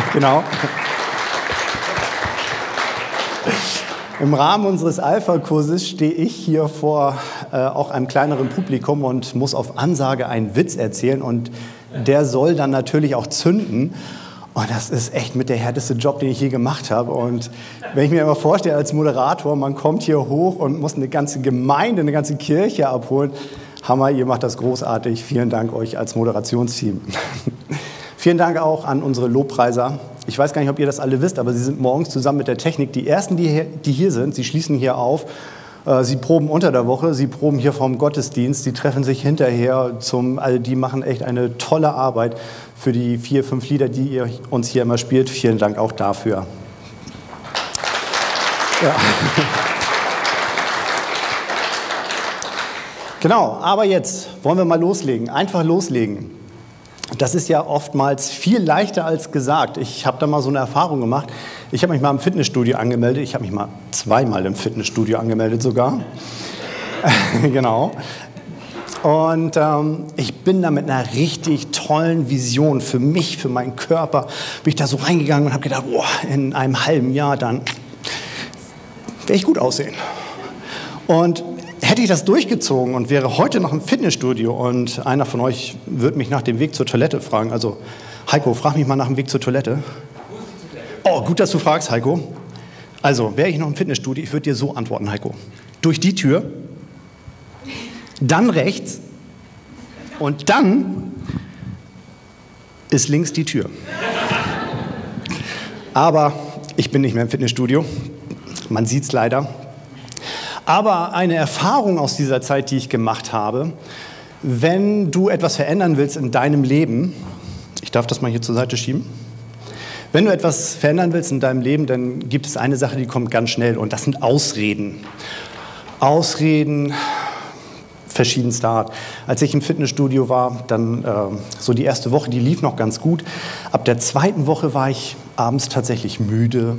genau. Im Rahmen unseres Alpha-Kurses stehe ich hier vor äh, auch einem kleineren Publikum und muss auf Ansage einen Witz erzählen und der soll dann natürlich auch zünden. Und das ist echt mit der härteste Job, den ich je gemacht habe. Und wenn ich mir immer vorstelle als Moderator, man kommt hier hoch und muss eine ganze Gemeinde, eine ganze Kirche abholen. Hammer, ihr macht das großartig. Vielen Dank euch als Moderationsteam. Vielen Dank auch an unsere Lobpreiser. Ich weiß gar nicht, ob ihr das alle wisst, aber sie sind morgens zusammen mit der Technik die Ersten, die hier, die hier sind. Sie schließen hier auf. Äh, sie proben unter der Woche, sie proben hier vom Gottesdienst, sie treffen sich hinterher zum, also die machen echt eine tolle Arbeit für die vier, fünf Lieder, die ihr uns hier immer spielt. Vielen Dank auch dafür. Ja. Genau, aber jetzt wollen wir mal loslegen, einfach loslegen. Das ist ja oftmals viel leichter als gesagt. Ich habe da mal so eine Erfahrung gemacht. Ich habe mich mal im Fitnessstudio angemeldet. Ich habe mich mal zweimal im Fitnessstudio angemeldet sogar. genau. Und ähm, ich bin da mit einer richtig tollen Vision für mich, für meinen Körper, bin ich da so reingegangen und habe gedacht, boah, in einem halben Jahr dann werde ich gut aussehen. Und hätte ich das durchgezogen und wäre heute noch im Fitnessstudio und einer von euch würde mich nach dem Weg zur Toilette fragen, also Heiko, frag mich mal nach dem Weg zur Toilette. Oh, gut, dass du fragst, Heiko. Also, wäre ich noch im Fitnessstudio, ich würde dir so antworten, Heiko. Durch die Tür, dann rechts und dann ist links die Tür. Aber ich bin nicht mehr im Fitnessstudio. Man sieht es leider. Aber eine Erfahrung aus dieser Zeit, die ich gemacht habe, wenn du etwas verändern willst in deinem Leben, ich darf das mal hier zur Seite schieben, wenn du etwas verändern willst in deinem Leben, dann gibt es eine Sache, die kommt ganz schnell und das sind Ausreden. Ausreden verschiedenster Art. Als ich im Fitnessstudio war, dann äh, so die erste Woche, die lief noch ganz gut. Ab der zweiten Woche war ich abends tatsächlich müde.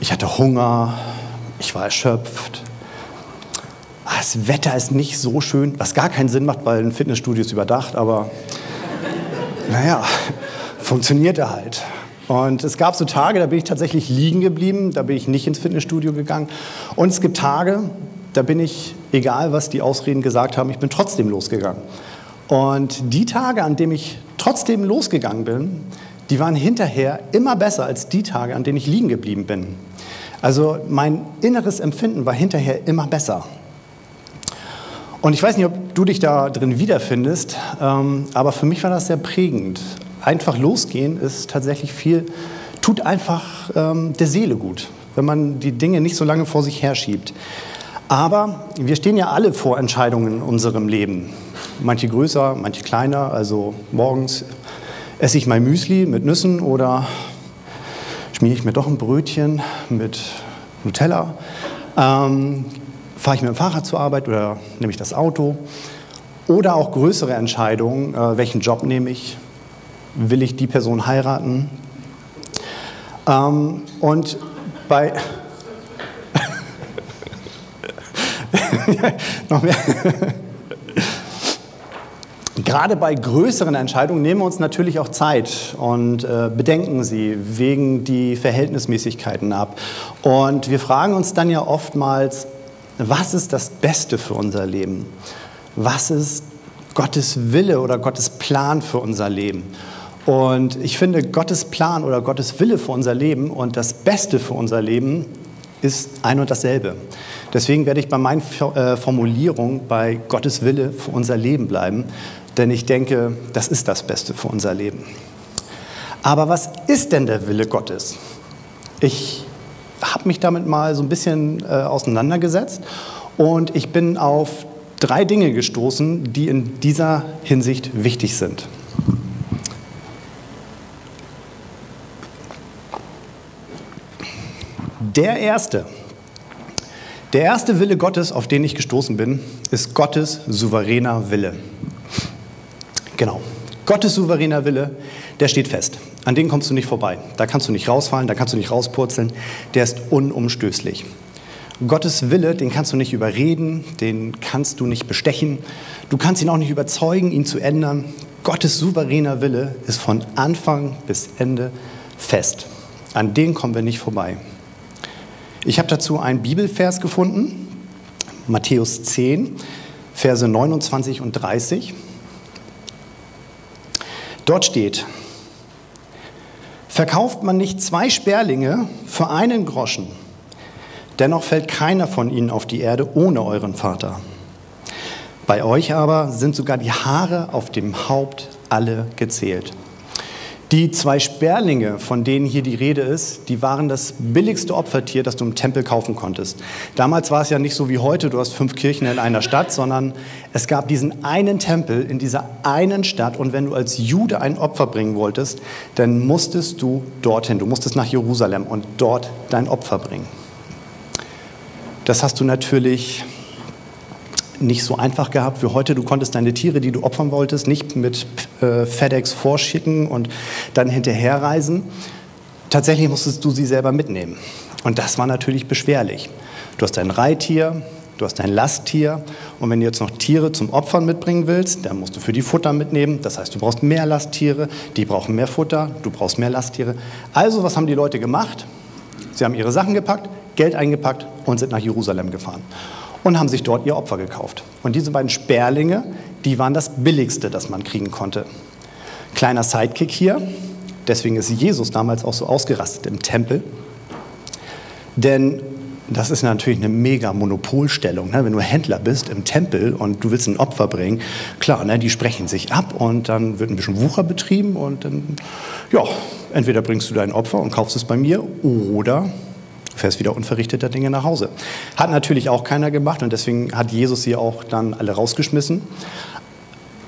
Ich hatte Hunger, ich war erschöpft. Ah, das Wetter ist nicht so schön, was gar keinen Sinn macht, weil ein Fitnessstudio ist überdacht, aber naja, funktionierte halt. Und es gab so Tage, da bin ich tatsächlich liegen geblieben, da bin ich nicht ins Fitnessstudio gegangen. Und es gibt Tage, da bin ich, egal was die Ausreden gesagt haben, ich bin trotzdem losgegangen. Und die Tage, an denen ich trotzdem losgegangen bin, die waren hinterher immer besser als die Tage, an denen ich liegen geblieben bin. Also mein inneres Empfinden war hinterher immer besser. Und ich weiß nicht, ob du dich da drin wiederfindest, ähm, aber für mich war das sehr prägend einfach losgehen ist tatsächlich viel, tut einfach ähm, der Seele gut, wenn man die Dinge nicht so lange vor sich herschiebt. Aber wir stehen ja alle vor Entscheidungen in unserem Leben. Manche größer, manche kleiner. Also morgens esse ich mein Müsli mit Nüssen oder schmiere ich mir doch ein Brötchen mit Nutella. Ähm, Fahre ich mit dem Fahrrad zur Arbeit oder nehme ich das Auto? Oder auch größere Entscheidungen, äh, welchen Job nehme ich, will ich die Person heiraten? Ähm, und bei noch mehr. Gerade bei größeren Entscheidungen nehmen wir uns natürlich auch Zeit und äh, bedenken sie, wegen die Verhältnismäßigkeiten ab. Und wir fragen uns dann ja oftmals, was ist das Beste für unser Leben? Was ist Gottes Wille oder Gottes Plan für unser Leben? Und ich finde, Gottes Plan oder Gottes Wille für unser Leben und das Beste für unser Leben ist ein und dasselbe. Deswegen werde ich bei meinen äh, Formulierungen bei Gottes Wille für unser Leben bleiben, denn ich denke, das ist das Beste für unser Leben. Aber was ist denn der Wille Gottes? Ich habe mich damit mal so ein bisschen äh, auseinandergesetzt und ich bin auf drei Dinge gestoßen, die in dieser Hinsicht wichtig sind. Der erste, der erste Wille Gottes, auf den ich gestoßen bin, ist Gottes souveräner Wille. Genau. Gottes souveräner Wille, der steht fest. An den kommst du nicht vorbei. Da kannst du nicht rausfallen, da kannst du nicht rauspurzeln. Der ist unumstößlich. Gottes Wille, den kannst du nicht überreden, den kannst du nicht bestechen. Du kannst ihn auch nicht überzeugen, ihn zu ändern. Gottes souveräner Wille ist von Anfang bis Ende fest. An den kommen wir nicht vorbei. Ich habe dazu einen Bibelvers gefunden, Matthäus 10, Verse 29 und 30. Dort steht, verkauft man nicht zwei Sperlinge für einen Groschen, dennoch fällt keiner von ihnen auf die Erde ohne euren Vater. Bei euch aber sind sogar die Haare auf dem Haupt alle gezählt. Die zwei Sperlinge, von denen hier die Rede ist, die waren das billigste Opfertier, das du im Tempel kaufen konntest. Damals war es ja nicht so wie heute, du hast fünf Kirchen in einer Stadt, sondern es gab diesen einen Tempel in dieser einen Stadt und wenn du als Jude ein Opfer bringen wolltest, dann musstest du dorthin, du musstest nach Jerusalem und dort dein Opfer bringen. Das hast du natürlich nicht so einfach gehabt wie heute. Du konntest deine Tiere, die du opfern wolltest, nicht mit äh, FedEx vorschicken und dann hinterherreisen. Tatsächlich musstest du sie selber mitnehmen. Und das war natürlich beschwerlich. Du hast dein Reittier, du hast dein Lasttier und wenn du jetzt noch Tiere zum Opfern mitbringen willst, dann musst du für die Futter mitnehmen. Das heißt, du brauchst mehr Lasttiere, die brauchen mehr Futter, du brauchst mehr Lasttiere. Also, was haben die Leute gemacht? Sie haben ihre Sachen gepackt, Geld eingepackt und sind nach Jerusalem gefahren und haben sich dort ihr Opfer gekauft. Und diese beiden Sperlinge, die waren das Billigste, das man kriegen konnte. Kleiner Sidekick hier, deswegen ist Jesus damals auch so ausgerastet im Tempel. Denn das ist natürlich eine mega Monopolstellung. Ne? Wenn du Händler bist im Tempel und du willst ein Opfer bringen, klar, ne, die sprechen sich ab und dann wird ein bisschen Wucher betrieben und dann, ja, entweder bringst du dein Opfer und kaufst es bei mir oder fährst wieder unverrichteter Dinge nach Hause. Hat natürlich auch keiner gemacht und deswegen hat Jesus sie auch dann alle rausgeschmissen.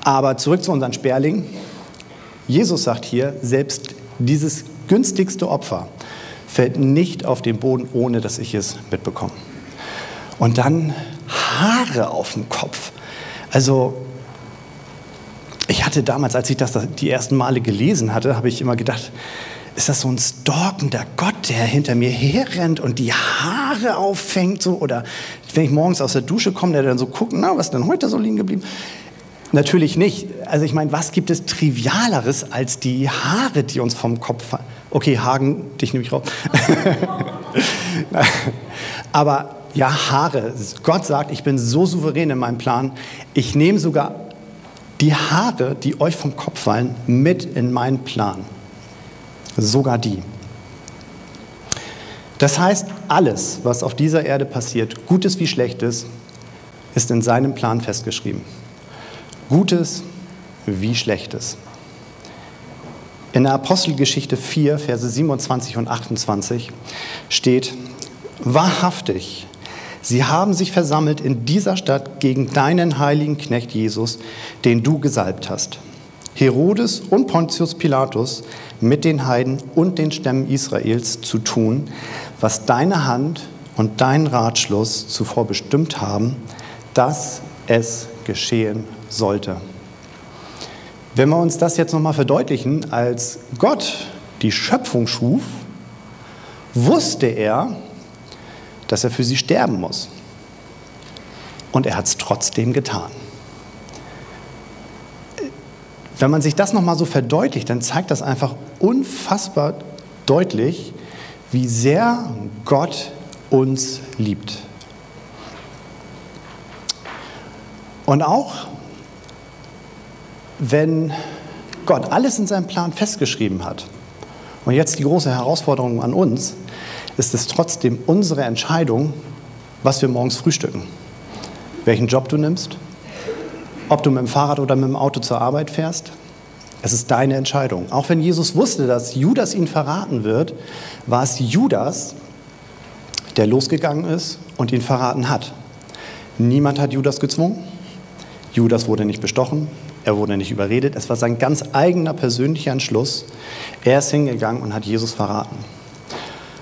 Aber zurück zu unseren Sperlingen. Jesus sagt hier, selbst dieses günstigste Opfer fällt nicht auf den Boden, ohne dass ich es mitbekomme. Und dann Haare auf dem Kopf. Also ich hatte damals, als ich das die ersten Male gelesen hatte, habe ich immer gedacht, ist das so ein stalkender Gott, der hinter mir herrennt und die Haare auffängt? So? Oder wenn ich morgens aus der Dusche komme, der dann so guckt, na, was ist denn heute so liegen geblieben? Natürlich nicht. Also ich meine, was gibt es Trivialeres als die Haare, die uns vom Kopf fallen? Okay, Hagen, dich nehme ich raus. Aber ja, Haare. Gott sagt, ich bin so souverän in meinem Plan. Ich nehme sogar die Haare, die euch vom Kopf fallen, mit in meinen Plan sogar die. Das heißt, alles, was auf dieser Erde passiert, Gutes wie Schlechtes, ist in seinem Plan festgeschrieben. Gutes wie Schlechtes. In der Apostelgeschichte 4, Verse 27 und 28 steht, wahrhaftig, sie haben sich versammelt in dieser Stadt gegen deinen heiligen Knecht Jesus, den du gesalbt hast. Herodes und Pontius Pilatus mit den Heiden und den Stämmen Israels zu tun, was deine Hand und dein Ratschluss zuvor bestimmt haben, dass es geschehen sollte. Wenn wir uns das jetzt nochmal verdeutlichen, als Gott die Schöpfung schuf, wusste er, dass er für sie sterben muss. Und er hat es trotzdem getan. Wenn man sich das nochmal so verdeutlicht, dann zeigt das einfach unfassbar deutlich, wie sehr Gott uns liebt. Und auch wenn Gott alles in seinem Plan festgeschrieben hat, und jetzt die große Herausforderung an uns, ist es trotzdem unsere Entscheidung, was wir morgens frühstücken. Welchen Job du nimmst, ob du mit dem Fahrrad oder mit dem Auto zur Arbeit fährst, es ist deine Entscheidung. Auch wenn Jesus wusste, dass Judas ihn verraten wird, war es Judas, der losgegangen ist und ihn verraten hat. Niemand hat Judas gezwungen. Judas wurde nicht bestochen. Er wurde nicht überredet. Es war sein ganz eigener persönlicher Entschluss. Er ist hingegangen und hat Jesus verraten.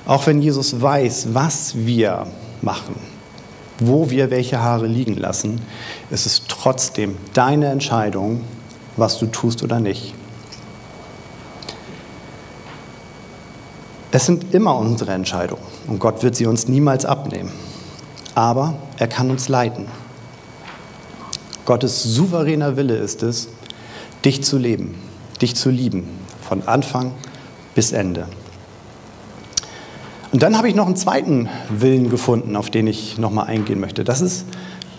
Auch wenn Jesus weiß, was wir machen, wo wir welche Haare liegen lassen, ist es trotzdem deine Entscheidung, was du tust oder nicht. Es sind immer unsere Entscheidungen und Gott wird sie uns niemals abnehmen. Aber er kann uns leiten. Gottes souveräner Wille ist es, dich zu leben, dich zu lieben, von Anfang bis Ende. Und dann habe ich noch einen zweiten Willen gefunden, auf den ich nochmal eingehen möchte. Das ist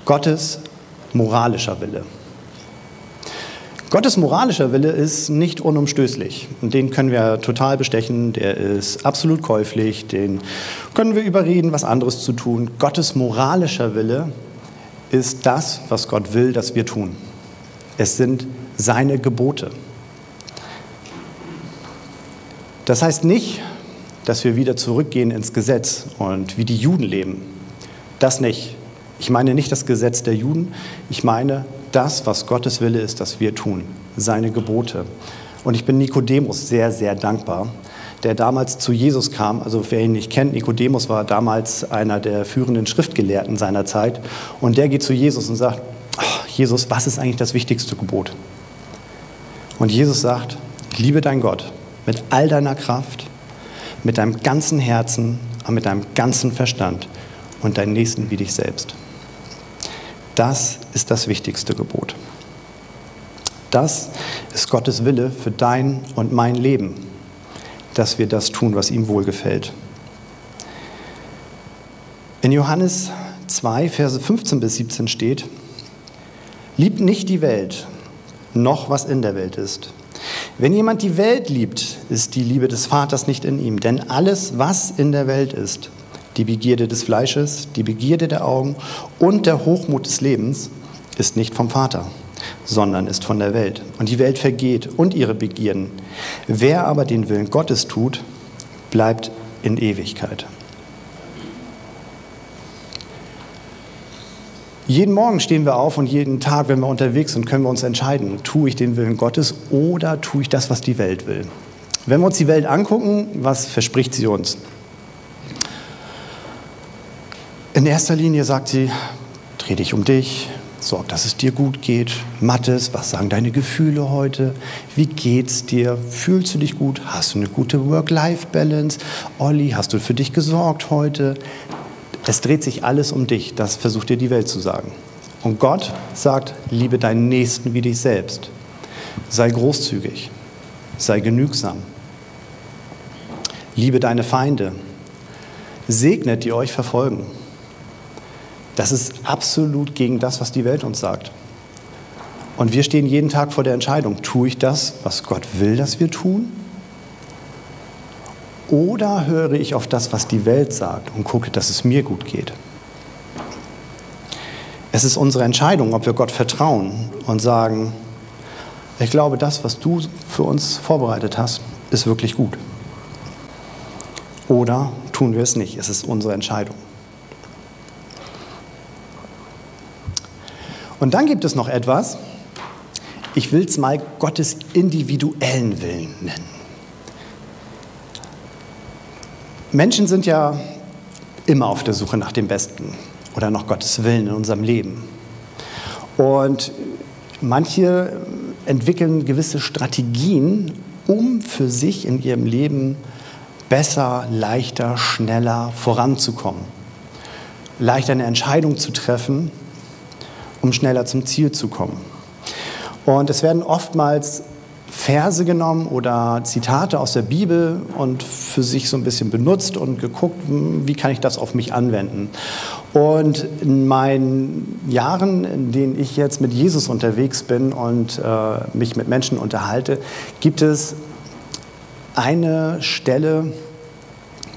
Gottes moralischer Wille. Gottes moralischer Wille ist nicht unumstößlich. Den können wir total bestechen. Der ist absolut käuflich. Den können wir überreden, was anderes zu tun. Gottes moralischer Wille ist das, was Gott will, dass wir tun. Es sind seine Gebote. Das heißt nicht, dass wir wieder zurückgehen ins Gesetz und wie die Juden leben. Das nicht. Ich meine nicht das Gesetz der Juden, ich meine das, was Gottes Wille ist, dass wir tun, seine Gebote. Und ich bin Nikodemus sehr, sehr dankbar, der damals zu Jesus kam. Also wer ihn nicht kennt, Nikodemus war damals einer der führenden Schriftgelehrten seiner Zeit. Und der geht zu Jesus und sagt, oh, Jesus, was ist eigentlich das wichtigste Gebot? Und Jesus sagt, liebe dein Gott mit all deiner Kraft, mit deinem ganzen Herzen und mit deinem ganzen Verstand und deinen Nächsten wie dich selbst. Das ist das wichtigste Gebot. Das ist Gottes Wille für dein und mein Leben, dass wir das tun, was ihm wohlgefällt. In Johannes 2, Verse 15 bis 17 steht, Liebt nicht die Welt, noch was in der Welt ist. Wenn jemand die Welt liebt, ist die Liebe des Vaters nicht in ihm. Denn alles, was in der Welt ist, die Begierde des Fleisches, die Begierde der Augen und der Hochmut des Lebens ist nicht vom Vater, sondern ist von der Welt. Und die Welt vergeht und ihre Begierden. Wer aber den Willen Gottes tut, bleibt in Ewigkeit. Jeden Morgen stehen wir auf und jeden Tag, wenn wir unterwegs sind, können wir uns entscheiden, tue ich den Willen Gottes oder tue ich das, was die Welt will. Wenn wir uns die Welt angucken, was verspricht sie uns? In erster Linie sagt sie, dreh dich um dich, sorg, dass es dir gut geht. Mattes, was sagen deine Gefühle heute? Wie geht's dir? Fühlst du dich gut? Hast du eine gute Work-Life-Balance? Olli, hast du für dich gesorgt heute? Es dreht sich alles um dich, das versucht dir die Welt zu sagen. Und Gott sagt, liebe deinen Nächsten wie dich selbst. Sei großzügig, sei genügsam. Liebe deine Feinde. Segnet, die euch verfolgen. Das ist absolut gegen das, was die Welt uns sagt. Und wir stehen jeden Tag vor der Entscheidung, tue ich das, was Gott will, dass wir tun? Oder höre ich auf das, was die Welt sagt und gucke, dass es mir gut geht? Es ist unsere Entscheidung, ob wir Gott vertrauen und sagen, ich glaube, das, was du für uns vorbereitet hast, ist wirklich gut. Oder tun wir es nicht? Es ist unsere Entscheidung. Und dann gibt es noch etwas, ich will es mal Gottes individuellen Willen nennen. Menschen sind ja immer auf der Suche nach dem Besten oder nach Gottes Willen in unserem Leben. Und manche entwickeln gewisse Strategien, um für sich in ihrem Leben besser, leichter, schneller voranzukommen. Leichter eine Entscheidung zu treffen um schneller zum Ziel zu kommen. Und es werden oftmals Verse genommen oder Zitate aus der Bibel und für sich so ein bisschen benutzt und geguckt, hm, wie kann ich das auf mich anwenden. Und in meinen Jahren, in denen ich jetzt mit Jesus unterwegs bin und äh, mich mit Menschen unterhalte, gibt es eine Stelle,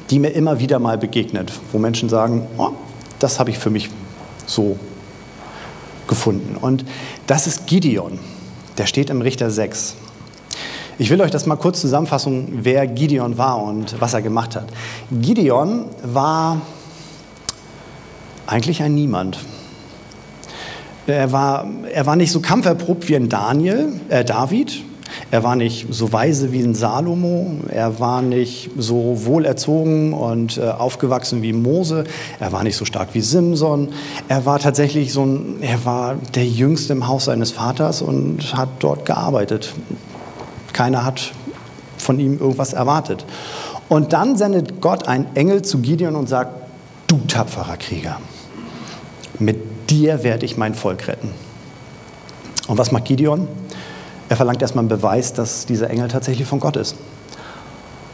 die mir immer wieder mal begegnet, wo Menschen sagen, oh, das habe ich für mich so gefunden. Und das ist Gideon. Der steht im Richter 6. Ich will euch das mal kurz zusammenfassen, wer Gideon war und was er gemacht hat. Gideon war eigentlich ein Niemand. Er war, er war nicht so kampferprobt wie ein Daniel, äh David, er war nicht so weise wie ein Salomo, er war nicht so wohlerzogen und äh, aufgewachsen wie Mose, er war nicht so stark wie Simson. Er war tatsächlich so ein, er war der Jüngste im Haus seines Vaters und hat dort gearbeitet. Keiner hat von ihm irgendwas erwartet. Und dann sendet Gott einen Engel zu Gideon und sagt, du tapferer Krieger, mit dir werde ich mein Volk retten. Und was macht Gideon? Er verlangt erstmal einen Beweis, dass dieser Engel tatsächlich von Gott ist.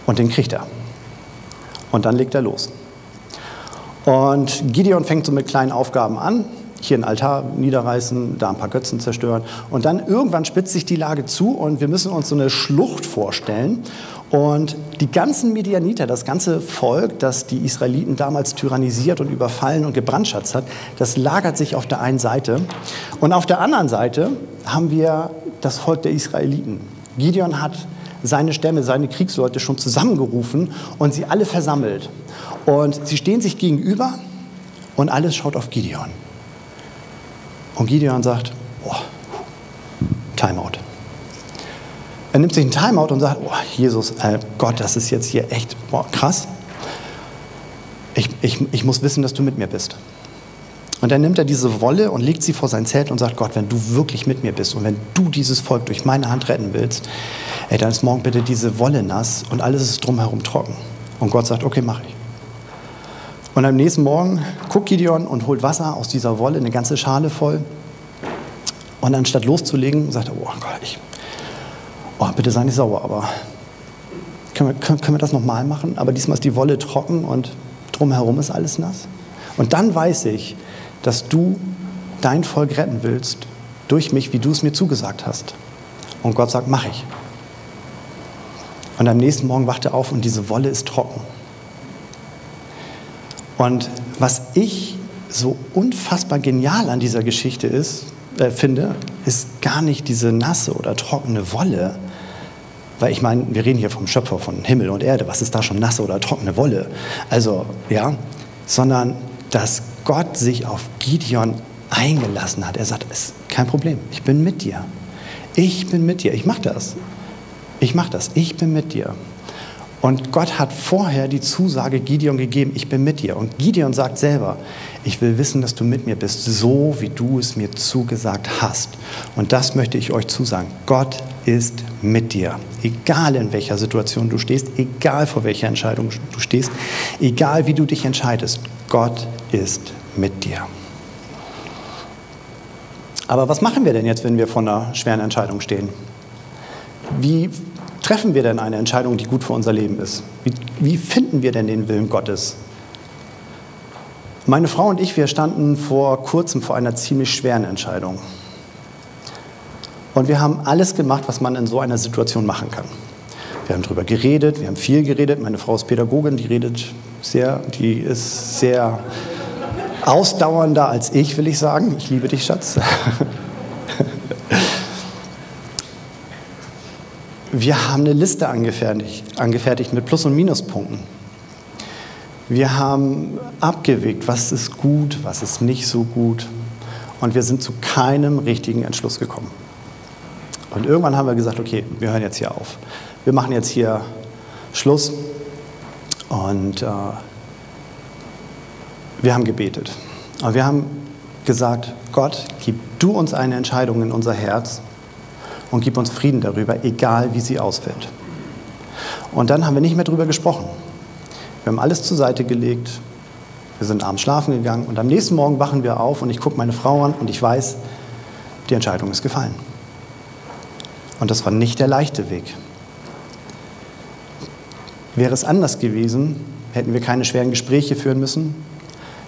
Und den kriegt er. Und dann legt er los. Und Gideon fängt so mit kleinen Aufgaben an. Hier einen Altar niederreißen, da ein paar Götzen zerstören. Und dann irgendwann spitzt sich die Lage zu und wir müssen uns so eine Schlucht vorstellen. Und die ganzen Medianiter, das ganze Volk, das die Israeliten damals tyrannisiert und überfallen und gebrandschatzt hat, das lagert sich auf der einen Seite. Und auf der anderen Seite haben wir das Volk der Israeliten. Gideon hat seine Stämme, seine Kriegsleute schon zusammengerufen und sie alle versammelt. Und sie stehen sich gegenüber und alles schaut auf Gideon. Und Gideon sagt, oh, Timeout. Er nimmt sich einen Timeout und sagt, oh, Jesus, äh, Gott, das ist jetzt hier echt boah, krass. Ich, ich, ich muss wissen, dass du mit mir bist. Und dann nimmt er diese Wolle und legt sie vor sein Zelt und sagt, Gott, wenn du wirklich mit mir bist und wenn du dieses Volk durch meine Hand retten willst, ey, dann ist morgen bitte diese Wolle nass und alles ist drumherum trocken. Und Gott sagt, okay, mache ich. Und am nächsten Morgen guckt Gideon und holt Wasser aus dieser Wolle, eine ganze Schale voll. Und anstatt loszulegen, sagt er, oh Gott, ich, oh, bitte sei nicht sauer, aber können wir, können, können wir das nochmal machen? Aber diesmal ist die Wolle trocken und drumherum ist alles nass. Und dann weiß ich, dass du dein Volk retten willst durch mich, wie du es mir zugesagt hast. Und Gott sagt, mach ich. Und am nächsten Morgen wacht er auf und diese Wolle ist trocken. Und was ich so unfassbar genial an dieser Geschichte ist, äh, finde, ist gar nicht diese nasse oder trockene Wolle. Weil ich meine, wir reden hier vom Schöpfer von Himmel und Erde. Was ist da schon nasse oder trockene Wolle? Also, ja, sondern dass Gott sich auf Gideon eingelassen hat. Er sagt, es ist kein Problem, ich bin mit dir. Ich bin mit dir, ich mache das. Ich mache das, ich bin mit dir. Und Gott hat vorher die Zusage Gideon gegeben, ich bin mit dir. Und Gideon sagt selber, ich will wissen, dass du mit mir bist, so wie du es mir zugesagt hast. Und das möchte ich euch zusagen. Gott ist mit dir. Egal in welcher Situation du stehst, egal vor welcher Entscheidung du stehst, egal wie du dich entscheidest, Gott ist mit dir. Aber was machen wir denn jetzt, wenn wir vor einer schweren Entscheidung stehen? Wie treffen wir denn eine Entscheidung, die gut für unser Leben ist? Wie, wie finden wir denn den Willen Gottes? Meine Frau und ich, wir standen vor kurzem vor einer ziemlich schweren Entscheidung. Und wir haben alles gemacht, was man in so einer Situation machen kann. Wir haben darüber geredet, wir haben viel geredet. Meine Frau ist Pädagogin, die redet sehr, die ist sehr ausdauernder als ich, will ich sagen. Ich liebe dich, Schatz. Wir haben eine Liste angefertigt, angefertigt mit Plus- und Minuspunkten. Wir haben abgewegt, was ist gut, was ist nicht so gut. Und wir sind zu keinem richtigen Entschluss gekommen. Und irgendwann haben wir gesagt, okay, wir hören jetzt hier auf. Wir machen jetzt hier Schluss. Und äh, wir haben gebetet. Und wir haben gesagt, Gott, gib du uns eine Entscheidung in unser Herz und gib uns Frieden darüber, egal wie sie ausfällt. Und dann haben wir nicht mehr darüber gesprochen. Wir haben alles zur Seite gelegt, wir sind abends schlafen gegangen und am nächsten Morgen wachen wir auf und ich gucke meine Frau an und ich weiß, die Entscheidung ist gefallen. Und das war nicht der leichte Weg. Wäre es anders gewesen, hätten wir keine schweren Gespräche führen müssen,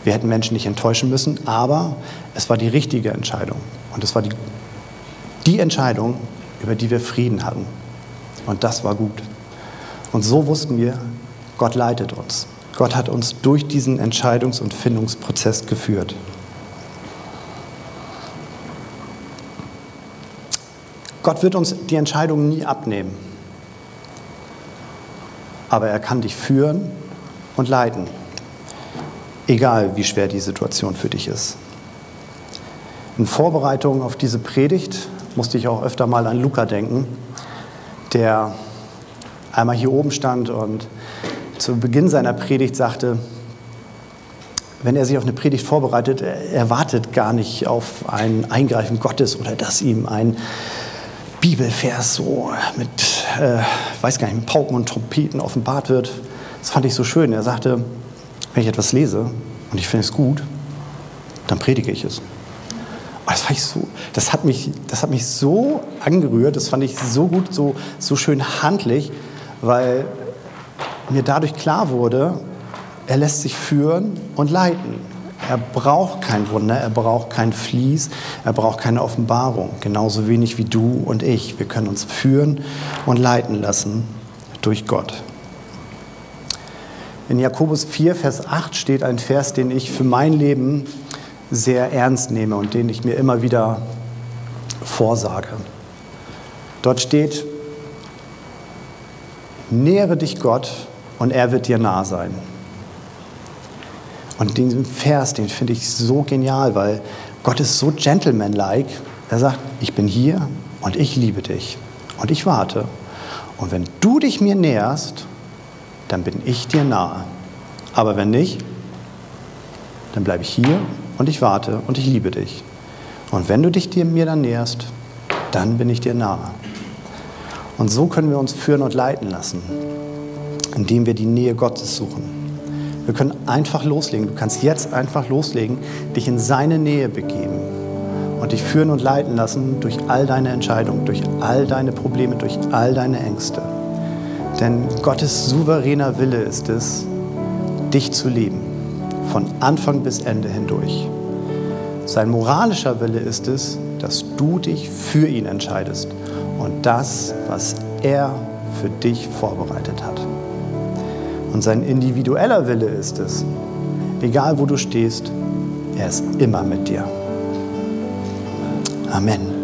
wir hätten Menschen nicht enttäuschen müssen, aber es war die richtige Entscheidung. Und es war die die Entscheidung, über die wir Frieden hatten. Und das war gut. Und so wussten wir, Gott leitet uns. Gott hat uns durch diesen Entscheidungs- und Findungsprozess geführt. Gott wird uns die Entscheidung nie abnehmen. Aber er kann dich führen und leiten, egal wie schwer die Situation für dich ist. In Vorbereitung auf diese Predigt musste ich auch öfter mal an Luca denken, der einmal hier oben stand und zu Beginn seiner Predigt sagte, wenn er sich auf eine Predigt vorbereitet, er wartet gar nicht auf ein Eingreifen Gottes oder dass ihm ein Bibelvers so mit, äh, weiß gar nicht, mit Pauken und Trompeten offenbart wird. Das fand ich so schön. Er sagte, wenn ich etwas lese und ich finde es gut, dann predige ich es. Das, fand ich so, das, hat mich, das hat mich so angerührt, das fand ich so gut, so, so schön handlich, weil mir dadurch klar wurde, er lässt sich führen und leiten. Er braucht kein Wunder, er braucht kein Fließ, er braucht keine Offenbarung. Genauso wenig wie du und ich. Wir können uns führen und leiten lassen durch Gott. In Jakobus 4, Vers 8 steht ein Vers, den ich für mein Leben sehr ernst nehme und den ich mir immer wieder vorsage. Dort steht, nähere dich Gott und er wird dir nah sein. Und diesen Vers, den finde ich so genial, weil Gott ist so gentlemanlike. Er sagt, ich bin hier und ich liebe dich und ich warte. Und wenn du dich mir näherst, dann bin ich dir nahe. Aber wenn nicht, dann bleibe ich hier und ich warte und ich liebe dich. Und wenn du dich dir mir dann näherst, dann bin ich dir nahe. Und so können wir uns führen und leiten lassen, indem wir die Nähe Gottes suchen. Wir können einfach loslegen. Du kannst jetzt einfach loslegen, dich in seine Nähe begeben und dich führen und leiten lassen durch all deine Entscheidungen, durch all deine Probleme, durch all deine Ängste. Denn Gottes souveräner Wille ist es, dich zu lieben, von Anfang bis Ende hindurch. Sein moralischer Wille ist es, dass du dich für ihn entscheidest und das, was er für dich vorbereitet hat. Und sein individueller Wille ist es, egal wo du stehst, er ist immer mit dir. Amen.